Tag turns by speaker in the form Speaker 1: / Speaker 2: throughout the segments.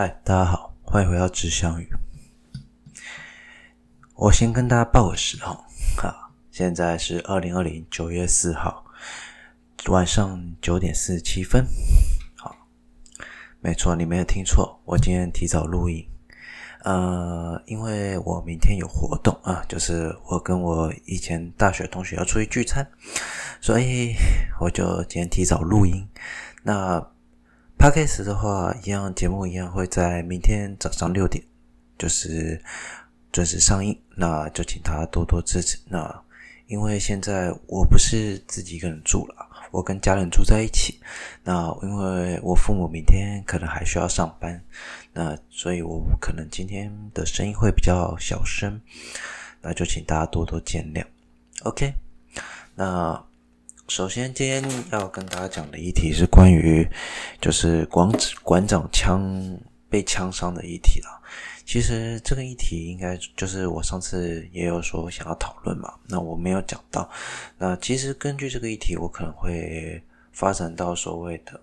Speaker 1: 嗨，大家好，欢迎回到知相遇。我先跟大家报个时哈，啊，现在是二零二零九月四号晚上九点四十七分。好，没错，你没有听错，我今天提早录音。呃，因为我明天有活动啊，就是我跟我以前大学同学要出去聚餐，所以我就今天提早录音。那 Podcast 的话，一样节目一样会在明天早上六点，就是准时上映。那就请大家多多支持。那因为现在我不是自己一个人住了，我跟家人住在一起。那因为我父母明天可能还需要上班，那所以我可能今天的声音会比较小声，那就请大家多多见谅。OK，那。首先，今天要跟大家讲的议题是关于就是馆馆长枪被枪伤的议题了。其实这个议题应该就是我上次也有说想要讨论嘛，那我没有讲到。那其实根据这个议题，我可能会发展到所谓的，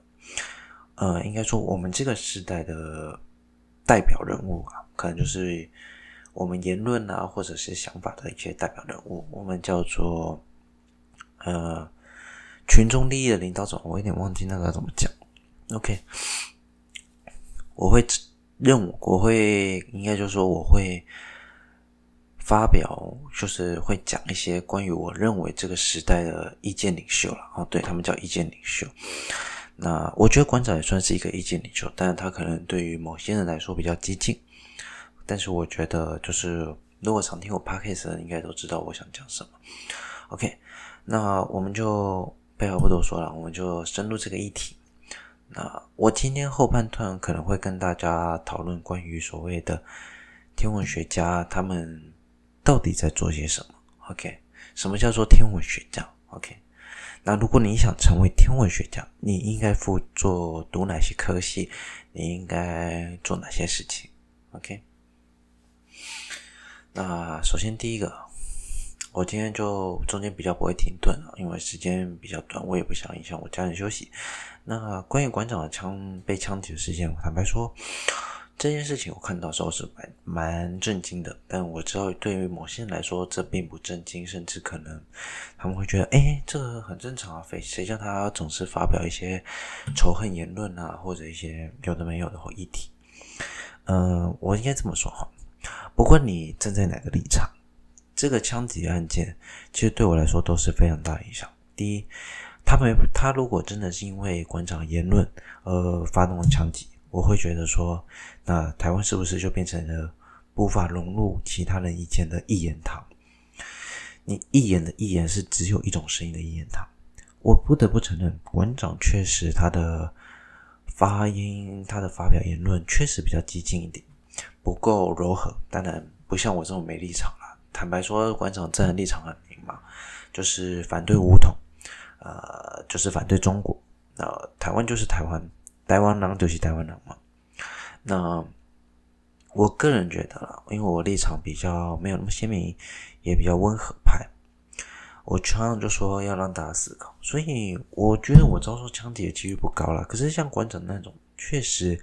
Speaker 1: 呃，应该说我们这个时代的代表人物啊，可能就是我们言论啊或者是想法的一些代表人物，我们叫做呃。群众利益的领导者，我有点忘记那个怎么讲。OK，我会认为我会应该就是说我会发表，就是会讲一些关于我认为这个时代的意见领袖了。哦，对，他们叫意见领袖。那我觉得馆长也算是一个意见领袖，但是他可能对于某些人来说比较激进。但是我觉得，就是如果常听我 Podcast 的人应该都知道我想讲什么。OK，那我们就。废话不多说了，我们就深入这个议题。那我今天后半段可能会跟大家讨论关于所谓的天文学家，他们到底在做些什么？OK，什么叫做天文学家？OK，那如果你想成为天文学家，你应该辅做读哪些科系？你应该做哪些事情？OK，那首先第一个。我今天就中间比较不会停顿啊，因为时间比较短，我也不想影响我家人休息。那关于馆长的枪被枪击的事件，坦白说，这件事情我看到时候是蛮蛮震惊的。但我知道对于某些人来说，这并不震惊，甚至可能他们会觉得，哎，这个很正常啊，谁谁叫他总是发表一些仇恨言论啊，或者一些有的没有的议题。嗯、我应该这么说哈，不管你站在哪个立场。这个枪击案件，其实对我来说都是非常大的影响。第一，他们他如果真的是因为馆长言论而发动了枪击，我会觉得说，那台湾是不是就变成了无法融入其他人意见的一言堂？你一言的一言是只有一种声音的一言堂。我不得不承认，馆长确实他的发音、他的发表言论确实比较激进一点，不够柔和。当然，不像我这种没立场。坦白说，馆长站的立场很明嘛，就是反对武统，呃，就是反对中国，呃，台湾就是台湾，台湾人就是台湾人嘛。那我个人觉得啦，因为我立场比较没有那么鲜明，也比较温和派，我常常就说要让大家思考，所以我觉得我遭受枪击的几率不高了。可是像馆长那种，确实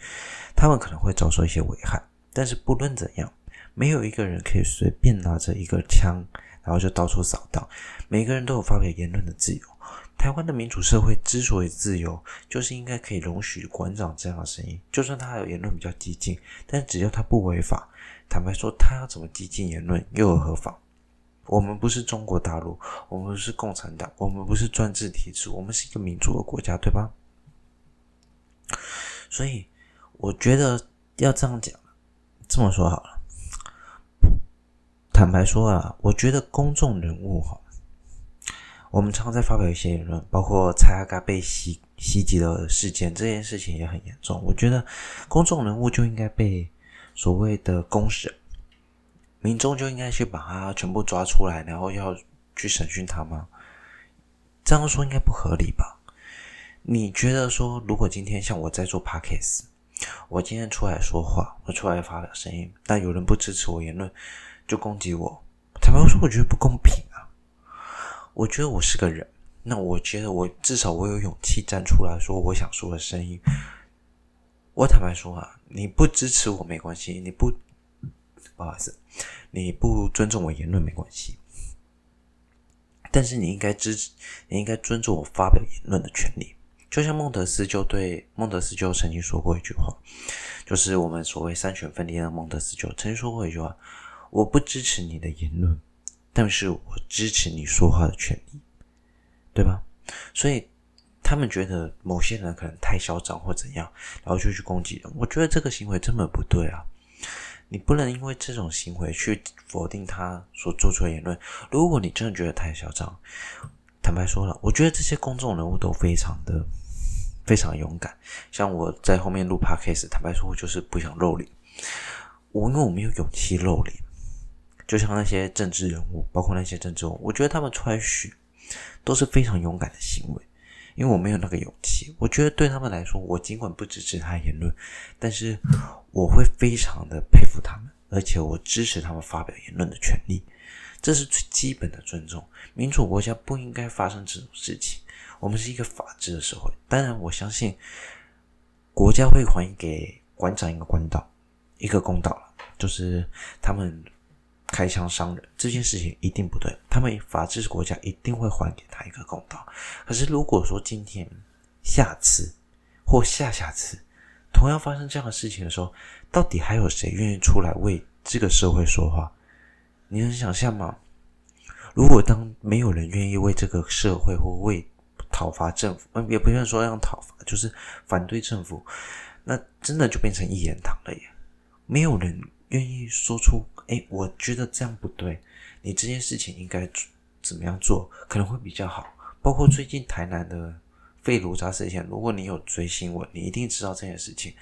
Speaker 1: 他们可能会遭受一些危害，但是不论怎样。没有一个人可以随便拿着一个枪，然后就到处扫荡。每个人都有发表言论的自由。台湾的民主社会之所以自由，就是应该可以容许馆长这样的声音。就算他有言论比较激进，但只要他不违法，坦白说，他要怎么激进言论又有何妨？我们不是中国大陆，我们不是共产党，我们不是专制体制，我们是一个民主的国家，对吧？所以，我觉得要这样讲，这么说好了。坦白说啊，我觉得公众人物哈，我们常常在发表一些言论，包括蔡阿嘎被袭袭击的事件，这件事情也很严重。我觉得公众人物就应该被所谓的公审，民众就应该去把他全部抓出来，然后要去审讯他吗？这样说应该不合理吧？你觉得说，如果今天像我在做 Podcast，我今天出来说话，我出来发表声音，但有人不支持我言论。就攻击我，坦白说，我觉得不公平啊！我觉得我是个人，那我觉得我至少我有勇气站出来说我想说的声音。我坦白说啊，你不支持我没关系，你不不好意思，你不尊重我言论没关系，但是你应该支持，你应该尊重我发表言论的权利。就像孟德斯鸠对孟德斯鸠曾经说过一句话，就是我们所谓三权分立的孟德斯鸠曾经说过一句话：我不支持你的言论，但是我支持你说话的权利，对吧？所以他们觉得某些人可能太嚣张或怎样，然后就去攻击人。我觉得这个行为根本不对啊！你不能因为这种行为去否定他所做出的言论。如果你真的觉得太嚣张，坦白说了，我觉得这些公众人物都非常的。非常勇敢，像我在后面录 podcast，坦白说，我就是不想露脸。我因为我没有勇气露脸，就像那些政治人物，包括那些政治人物，我觉得他们出来都是非常勇敢的行为。因为我没有那个勇气，我觉得对他们来说，我尽管不支持他言论，但是我会非常的佩服他们，而且我支持他们发表言论的权利。这是最基本的尊重。民主国家不应该发生这种事情。我们是一个法治的社会，当然我相信国家会还给馆长一个公道，一个公道，就是他们开枪伤人这件事情一定不对，他们法治国家一定会还给他一个公道。可是如果说今天、下次或下下次同样发生这样的事情的时候，到底还有谁愿意出来为这个社会说话？你能想象吗？如果当没有人愿意为这个社会或为讨伐政府，也不愿说让讨伐，就是反对政府，那真的就变成一言堂了耶！没有人愿意说出，哎，我觉得这样不对，你这件事情应该怎么样做可能会比较好。包括最近台南的废炉渣事件，如果你有追新闻，你一定知道这件事情，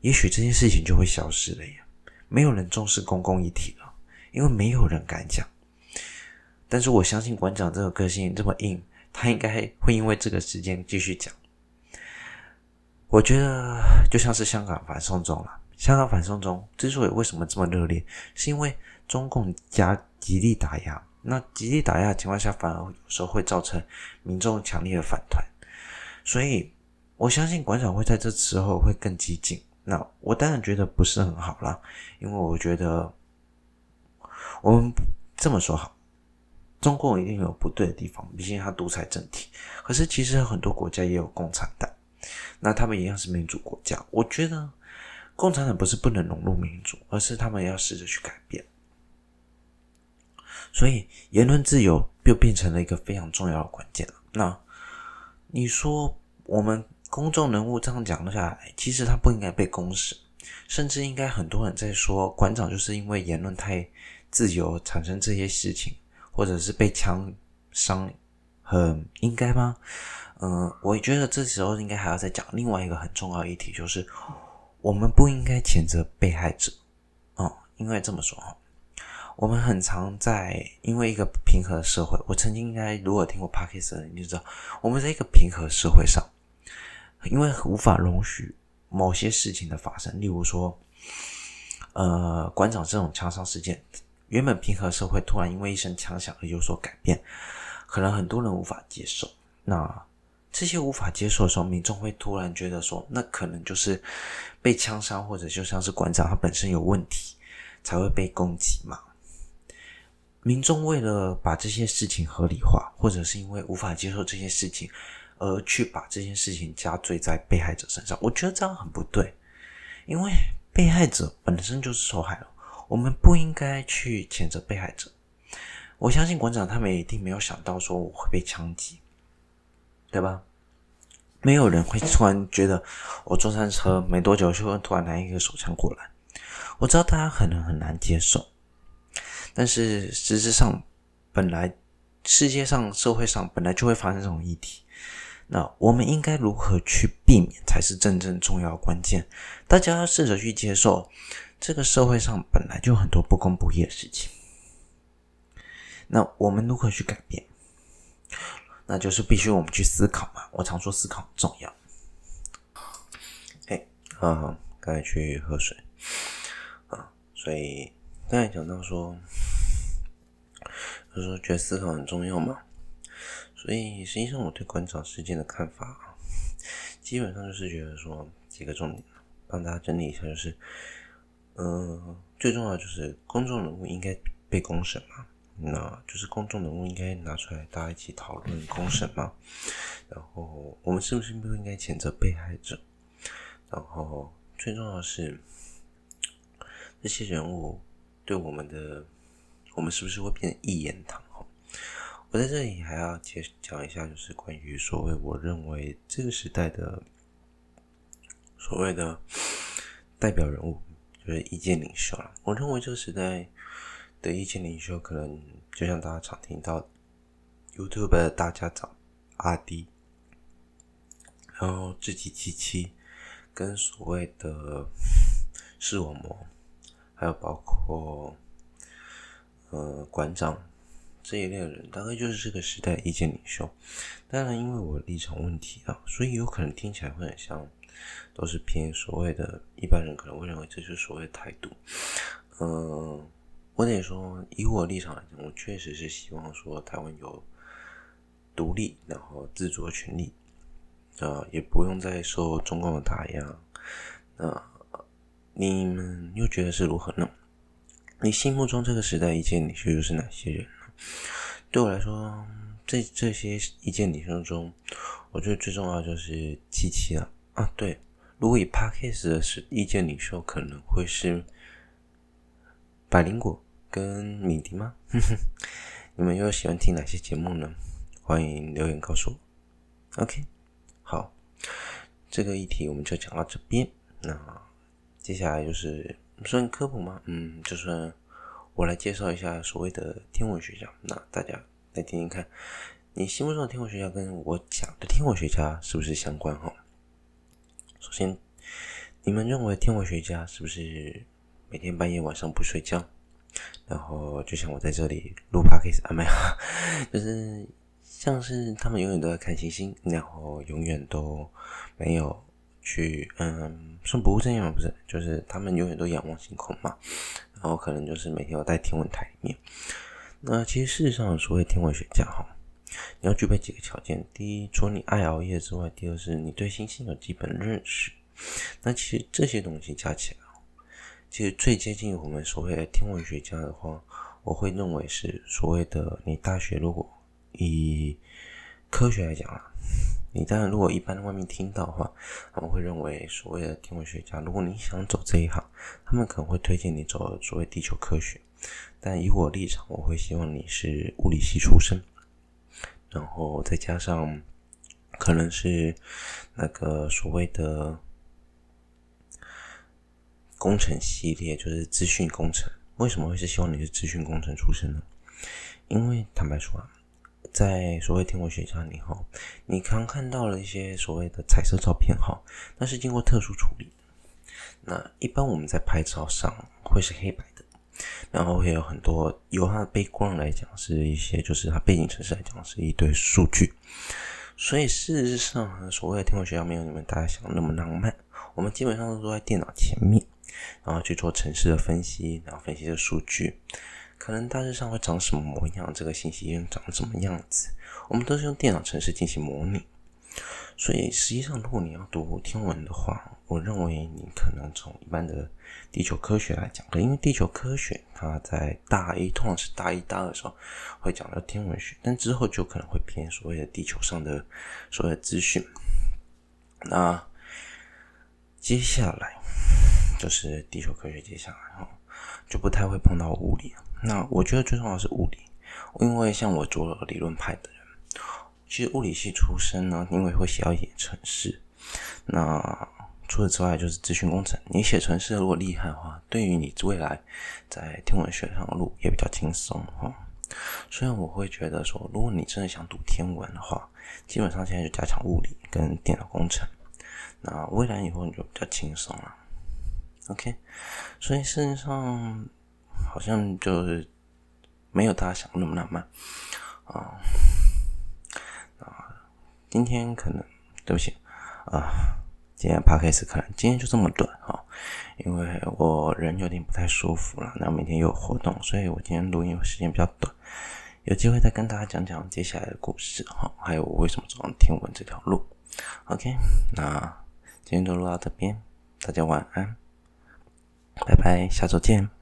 Speaker 1: 也许这件事情就会消失了呀！没有人重视公共议题了，因为没有人敢讲。但是我相信馆长这个个性这么硬。他应该会因为这个时间继续讲。我觉得就像是香港反送中了。香港反送中之所以为什么这么热烈，是因为中共加极力打压。那极力打压的情况下，反而有时候会造成民众强烈的反弹。所以我相信馆长会在这时候会更激进。那我当然觉得不是很好啦，因为我觉得我们这么说好。中共一定有不对的地方，毕竟它独裁政体。可是其实很多国家也有共产党，那他们一样是民主国家。我觉得共产党不是不能融入民主，而是他们要试着去改变。所以言论自由就变成了一个非常重要的关键。那你说我们公众人物这样讲下来，其实他不应该被公示，甚至应该很多人在说馆长就是因为言论太自由产生这些事情。或者是被枪伤，很应该吗？嗯，我觉得这时候应该还要再讲另外一个很重要的议题，就是我们不应该谴责被害者。哦、因为这么说哈，我们很常在因为一个平和的社会，我曾经应该如果听过 Podcast 你就知道，我们在一个平和社会上，因为无法容许某些事情的发生，例如说，呃，馆长这种枪伤事件。原本平和社会突然因为一声枪响而有所改变，可能很多人无法接受。那这些无法接受的时候，民众会突然觉得说，那可能就是被枪伤，或者就像是馆长他本身有问题才会被攻击嘛。民众为了把这些事情合理化，或者是因为无法接受这些事情而去把这件事情加罪在被害者身上，我觉得这样很不对，因为被害者本身就是受害者。我们不应该去谴责被害者。我相信馆长他们一定没有想到说我会被枪击，对吧？没有人会突然觉得我坐上车没多久就会突然来一个手枪过来。我知道大家可能很难接受，但是实质上，本来世界上、社会上本来就会发生这种议题。那我们应该如何去避免，才是真正重要关键。大家要试着去接受。这个社会上本来就很多不公不义的事情，那我们如何去改变？那就是必须我们去思考嘛。我常说思考重要。哎，啊，刚才去喝水啊，所以刚才讲到说，就说觉得思考很重要嘛，所以实际上我对馆长事件的看法，基本上就是觉得说几个重点。帮大家整理一下，就是，嗯、最重要就是公众人物应该被公审嘛，那就是公众人物应该拿出来大家一起讨论公审嘛。然后我们是不是不应该谴责被害者？然后最重要的是这些人物对我们的，我们是不是会变得一言堂？我在这里还要接讲一下，就是关于所谓我认为这个时代的所谓的代表人物，就是意见领袖了。我认为这个时代的意见领袖，可能就像大家常听到 YouTube 的大家长阿滴，然后志祺七七，跟所谓的 视网膜，还有包括呃馆长。这一类的人大概就是这个时代意见领袖。当然，因为我立场问题啊，所以有可能听起来会很像，都是偏所谓的一般人可能会认为这就是所谓的台独。嗯，我得说，以我立场来讲，我确实是希望说台湾有独立然后自主权利，啊，也不用再受中共的打压。啊，你们又觉得是如何呢？你心目中这个时代意见领袖又是哪些人呢？对我来说，这这些意见领袖中，我觉得最重要就是七七了啊。对，如果以 Podcast 的是意见领袖，可能会是百灵果跟敏迪吗？你们又喜欢听哪些节目呢？欢迎留言告诉我。OK，好，这个议题我们就讲到这边。那接下来就是算科普吗？嗯，就算。我来介绍一下所谓的天文学家，那大家来听听看，你心目中的天文学家跟我讲的天文学家是不是相关？哈，首先，你们认为天文学家是不是每天半夜晚上不睡觉？然后就像我在这里录 podcast 啊，没有，就是像是他们永远都在看星星，然后永远都没有去，嗯，算不务正业吗？不是，就是他们永远都仰望星空嘛。然后可能就是每天要在天文台里面。那其实事实上，所谓天文学家哈，你要具备几个条件：第一，除了你爱熬夜之外；第二，是你对星星有基本认识。那其实这些东西加起来，其实最接近我们所谓的天文学家的话，我会认为是所谓的你大学如果以科学来讲啊。你当然，如果一般外面听到的话，他们会认为所谓的天文学家，如果你想走这一行，他们可能会推荐你走所谓地球科学。但以我立场，我会希望你是物理系出身，然后再加上可能是那个所谓的工程系列，就是资讯工程。为什么会是希望你是资讯工程出身呢？因为坦白说啊。在所谓天文学家里哈，你刚看，到了一些所谓的彩色照片哈，那是经过特殊处理。那一般我们在拍照上会是黑白的，然后会有很多由它的背光来讲是一些，就是它背景程式来讲是一堆数据。所以事实上，所谓的天文学家没有你们大家想的那么浪漫。我们基本上都坐在电脑前面，然后去做城市的分析，然后分析这数据。可能大致上会长什么模样，这个信息又长什么样子，我们都是用电脑程式进行模拟。所以实际上，如果你要读天文的话，我认为你可能从一般的地球科学来讲，因为地球科学它在大一，通常是大一、大二的时候会讲到天文学，但之后就可能会偏所谓的地球上的所有资讯。那接下来就是地球科学，接下来哈就不太会碰到物理。那我觉得最重要是物理，因为像我做理论派的人，其实物理系出身呢，因为会写到一点程式。那除此之外，就是资讯工程。你写程式如果厉害的话，对于你未来在天文学上的路也比较轻松哈。虽然我会觉得说，如果你真的想读天文的话，基本上现在就加强物理跟电脑工程。那未来以后你就比较轻松了。OK，所以事实上。好像就是没有大家想的那么浪漫啊啊！今天可能对不起啊，今天 p 开始可能今天就这么短哈，因为我人有点不太舒服了，然后明天又有活动，所以我今天录音时间比较短，有机会再跟大家讲讲接下来的故事哈，还有我为什么走上天文这条路。OK，那今天就录到这边。大家晚安，拜拜，下周见。